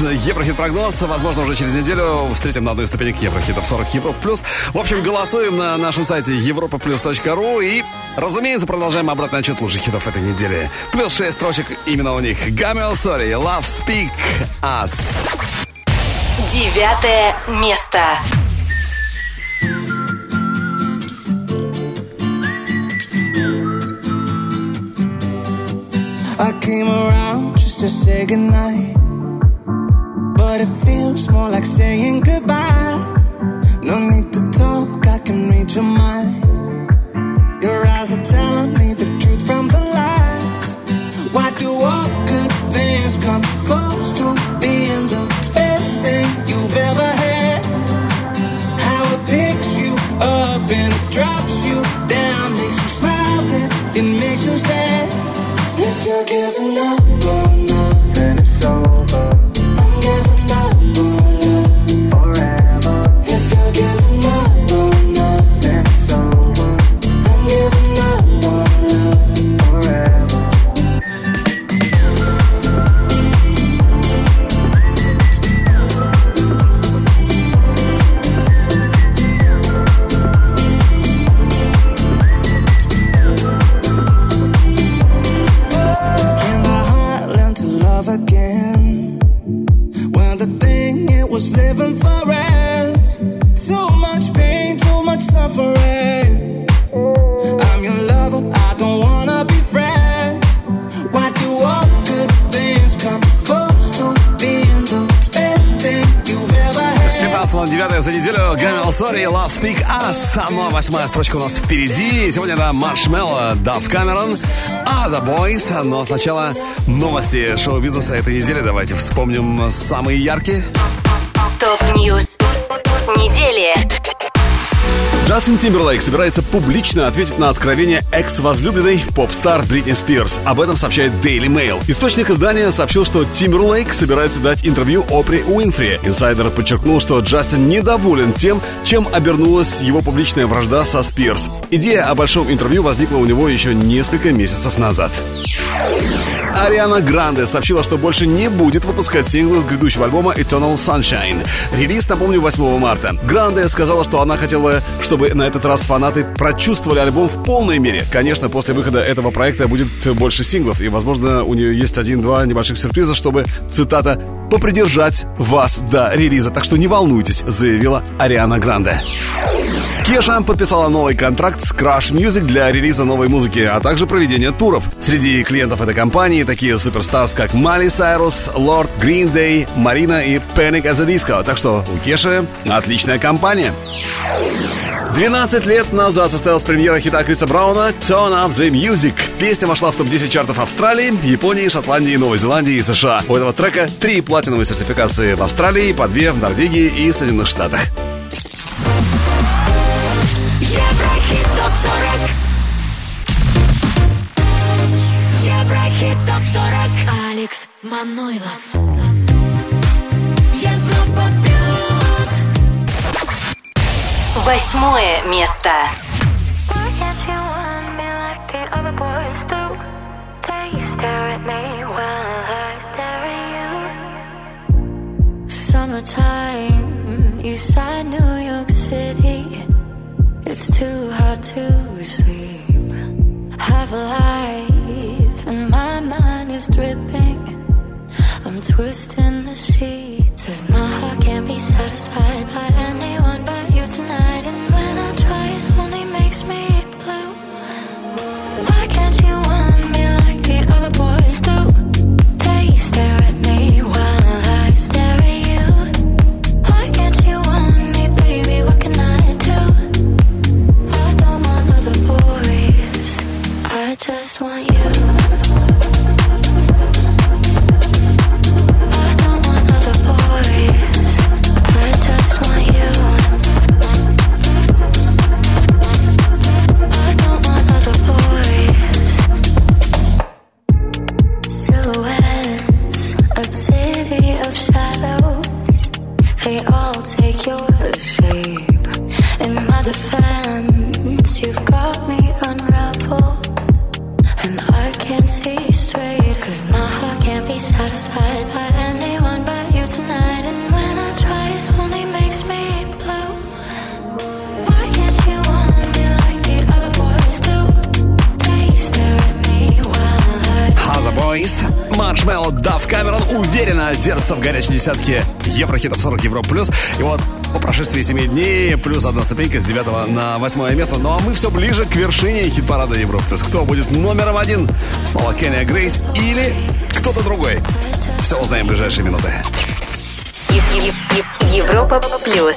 Alone, наш Еврохит-прогноз. Возможно, уже через неделю встретим на одной из ступенек Еврохит Топ 40 Европа Плюс. В общем, голосуем на нашем сайте europaplus.ru и, разумеется, продолжаем обратный отчет лучших хитов этой недели. Плюс 6 строчек именно у них. Гамел Сори, Love Speak Us. Девятое место. I came around just to say goodnight. А восьмая строчка у нас впереди. Сегодня это Маршмелло, Дав Камерон, Other Boys. Но сначала новости шоу-бизнеса этой недели. Давайте вспомним самые яркие. Джастин Тимберлейк собирается публично ответить на откровение экс-возлюбленной поп-стар Бритни Спирс. Об этом сообщает Daily Mail. Источник издания сообщил, что Тимберлейк собирается дать интервью Опри Уинфри. Инсайдер подчеркнул, что Джастин недоволен тем, чем обернулась его публичная вражда со Спирс. Идея о большом интервью возникла у него еще несколько месяцев назад. Ариана Гранде сообщила, что больше не будет выпускать синглы с грядущего альбома Eternal Sunshine. Релиз, напомню, 8 марта. Гранде сказала, что она хотела, чтобы на этот раз фанаты прочувствовали альбом в полной мере. Конечно, после выхода этого проекта будет больше синглов, и, возможно, у нее есть один-два небольших сюрприза, чтобы, цитата, «попридержать вас до релиза». Так что не волнуйтесь, заявила Ариана Гранде. Кеша подписала новый контракт с Crash Music для релиза новой музыки, а также проведения туров. Среди клиентов этой компании такие суперстарс, как Майли Сайрус, Лорд, Green Day, Марина и Panic at the Disco. Так что у Кеши отличная компания. 12 лет назад состоялась премьера хита Криса Брауна «Turn Up The Music». Песня вошла в топ-10 чартов Австралии, Японии, Шотландии, Новой Зеландии и США. У этого трека три платиновые сертификации в Австралии, по две в Норвегии и Соединенных Штатах. Еврохит ТОП-40 Еврохит ТОП-40 Алекс Манойлов. Европа Плюс. Восьмое место. Summertime, east side New. It's too hard to sleep. Have a life, and my mind is dripping. I'm twisting the sheets. 'Cause my heart can't be satisfied by anyone but you tonight. Десятке Еврохитов 40 Евро плюс. И вот по прошествии 7 дней плюс одна ступенька с 9 на 8 место. Ну а мы все ближе к вершине хит-парада Европы плюс. Кто будет номером один? Снова Кенни Грейс или кто-то другой? Все узнаем в ближайшие минуты. Европа плюс.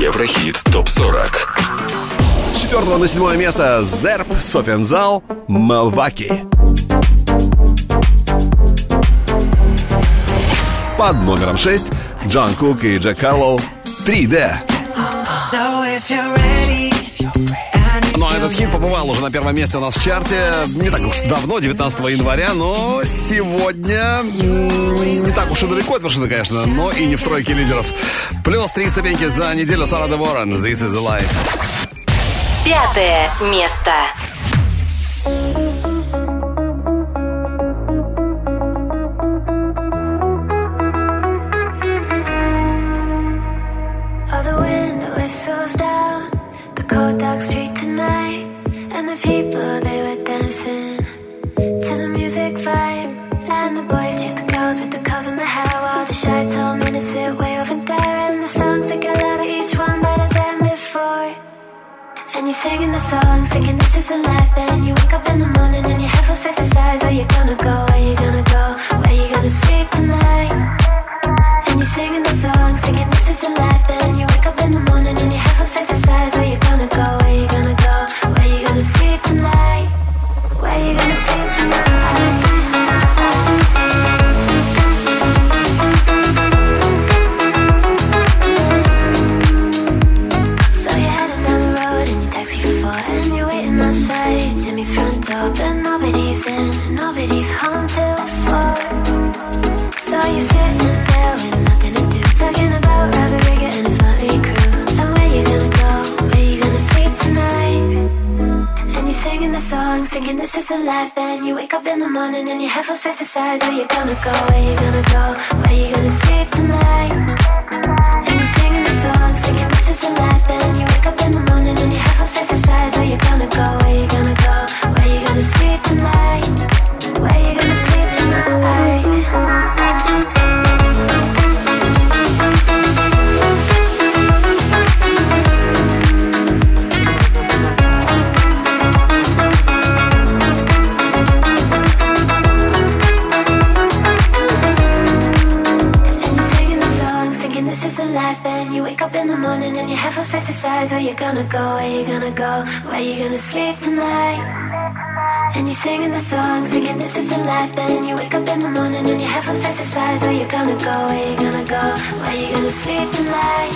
Еврохит ТОП-40. С 4 на 7 место Зерб, Софензал, Маваки. Под номером 6 Джон Кук и Джек Карлоу 3D. So if you're ready, Ну а этот хит побывал уже на первом месте у нас в чарте не так уж давно, 19 января, но сегодня не так уж и далеко от вершины, конечно, но и не в тройке лидеров. Плюс три ступеньки за неделю Сара де This is the life. Пятое место. Your head feels face the size. Where you gonna go? Where you gonna go? Where you gonna sleep tonight? And you're singing the songs, thinking this is a life. Then you wake up in the morning gonna go? Where you gonna go? Where you gonna sleep tonight? And you're singing the songs, thinking this is your life. Then you wake up in the morning and your head feels size. Where you gonna go? Where you gonna go? Where you gonna sleep tonight?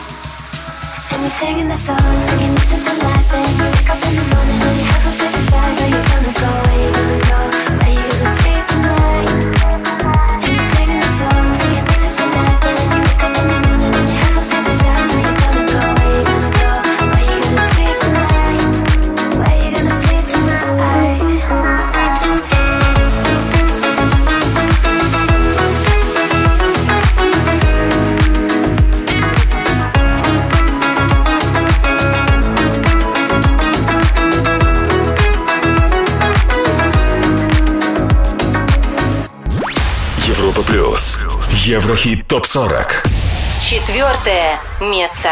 And you're singing the songs, thinking this is your life. Then you wake up in the morning and your head feels size. Where you gonna go? Where you gonna go? Where you gonna sleep tonight? Еврохит ТОП-40. Четвертое место.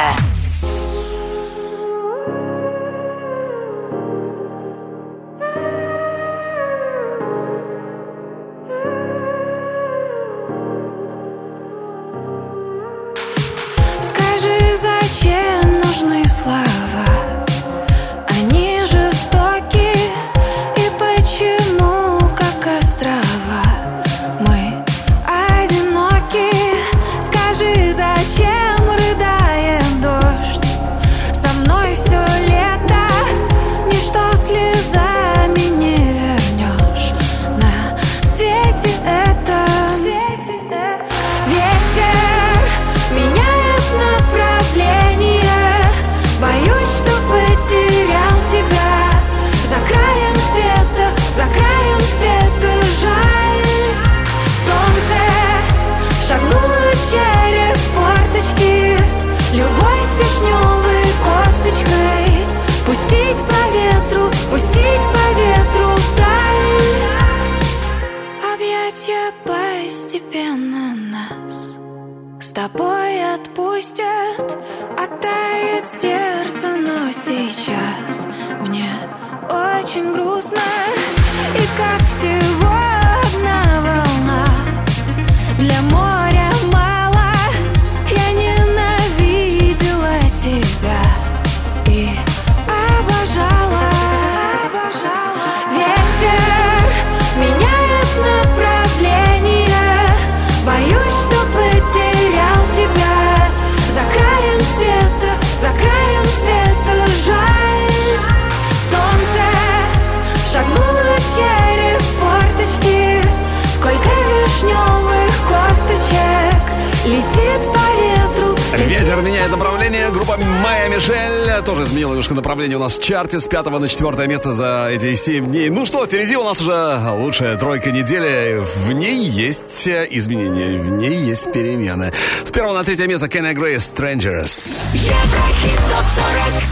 Направление. Группа Майя Мишель тоже изменила немножко направление у нас в чарте с пятого на четвертое место за эти 7 дней. Ну что, впереди у нас уже лучшая тройка недели. В ней есть изменения, в ней есть перемены. С первого на третье место Кенни Грейс Strangers. Еврохит ТОП-40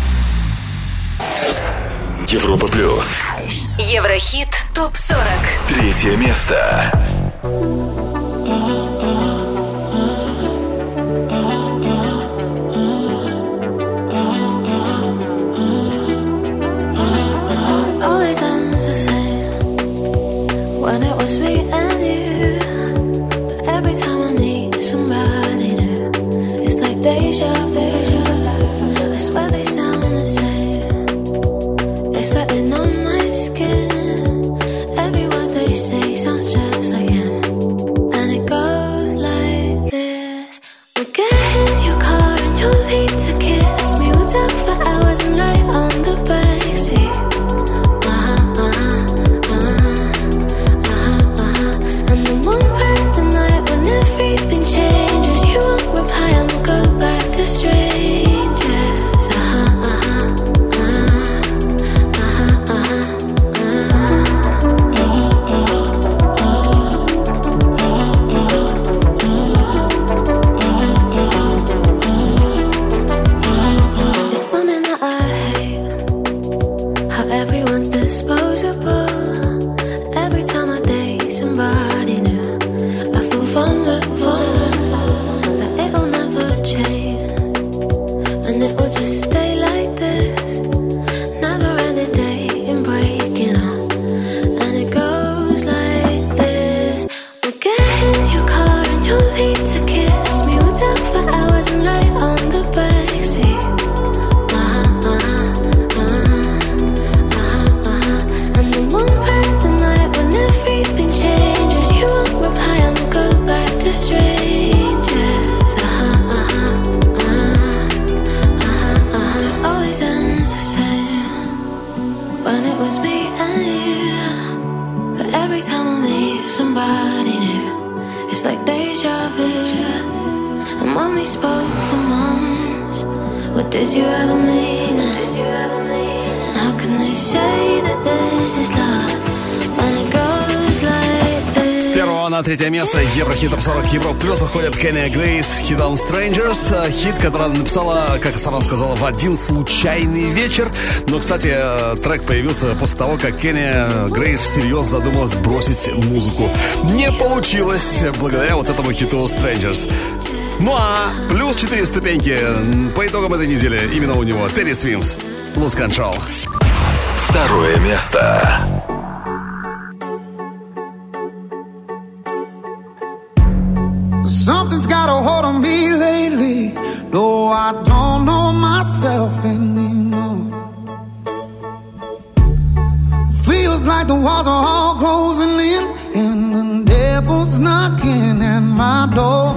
Европа плюс. Еврохит ТОП-40 Третье место. Always ends the same when it was me and you. But every time I meet somebody new, it's like deja vu. С первого на третье место Еврохит Топ 40 Евро Плюс уходит Кенни Грейс Hit on Strangers. Э, Хит, который она написала, как сама сказала, в один случайный вечер. Но, кстати, э, трек появился после того, как Кенни Грейс всерьез задумалась бросить музыку. Не получилось благодаря вот этому хиту Strangers. Ну а плюс 4 ступеньки по итогам этой недели именно у него. Тедди Свимс. Lose Control. Второе место. Something's got a hold on me lately. No, I don't know myself anymore. Feels like the walls are all closing in, and the devil's knocking at my door.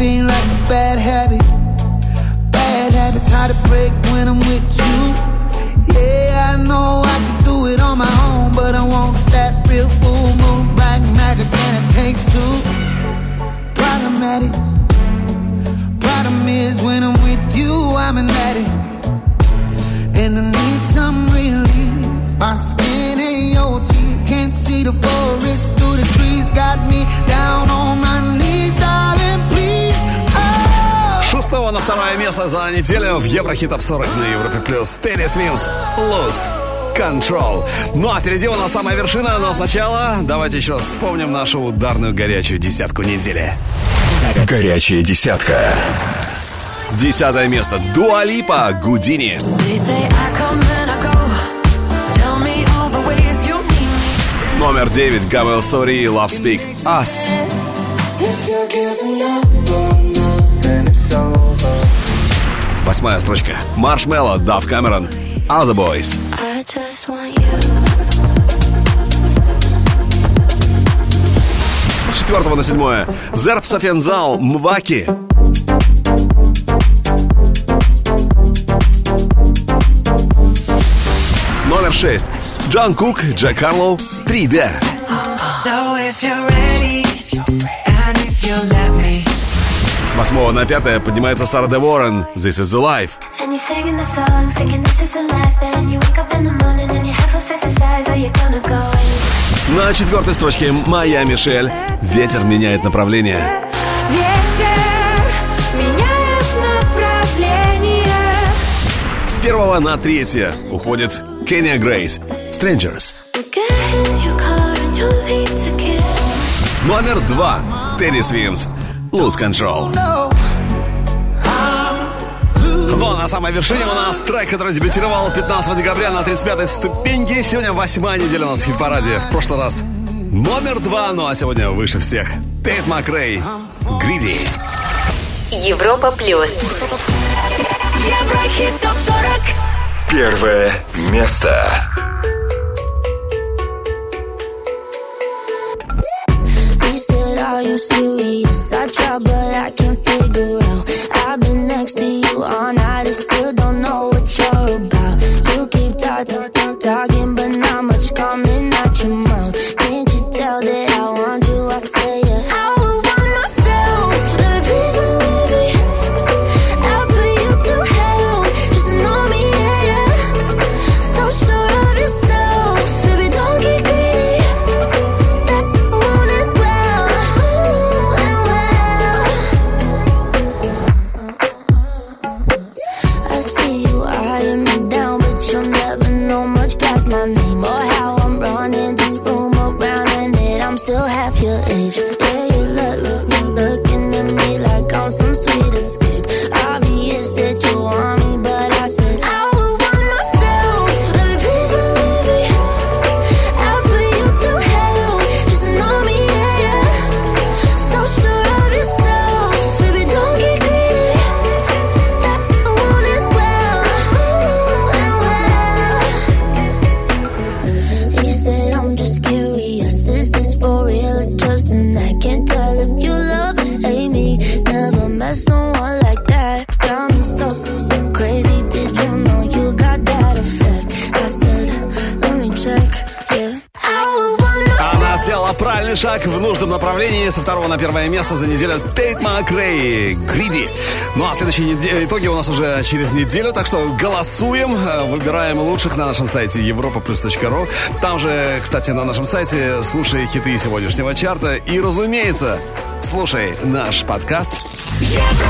Like like a bad habit. Bad habits hard to break when I'm with you. Yeah, I know I could do it on my own, but I want that real full moon, black magic, and it takes two. Problematic. Problem is, when I'm with you, I'm an addict. And I need some relief. My skin ain't your teeth. Can't see the forest through the trees. Got me down on my knees, второе место за неделю в Еврохит Топ 40 на Европе Плюс. Teddy Swims, Lose Control. Ну а впереди у нас самая вершина, но сначала давайте еще раз вспомним нашу ударную горячую десятку недели. Горячая десятка. Десятое место. Dua Lipa Houdini. You. Номер девять. Габел Сори Love Speak Us. If up Восьмая строчка. Маршмелло, Дав Камерон, Other Boys. I just want you. С четвертого на седьмое. Зерб Софензал, Мваки. Номер шесть. Джон Кук, Джек Харлоу, 3D. So if you're ready, and if you let me, С восьмого на пятое поднимается Сара Де Уоррен, This is the Life. На четвертой строчке Моя Мишель, Ветер меняет направление. Ветер меняет направление. С первого на третье уходит Кенни Грейс, Strangers. Номер два. Тедди Свимс. Lose Control. Но на самой вершине у нас трек, который дебютировал 15 декабря на 35-й ступеньке. Сегодня восьмая неделя у нас в хит-параде. В прошлый раз номер два, ну а сегодня выше всех. Тейт Макрей. Гриди. Европа плюс. Еврохит топ 40. Первое место. You serious? I try, but I can't figure out. I've been next to you all night and still don't know what you're about. You keep talking, направлении. Со второго на первое место за неделю Тейт Макрей. Гриди. Ну а следующие итоги у нас уже через неделю, так что голосуем, э, выбираем лучших на нашем сайте europaplus.ru. Там же, кстати, на нашем сайте слушай хиты сегодняшнего чарта. И, разумеется, слушай наш подкаст 40.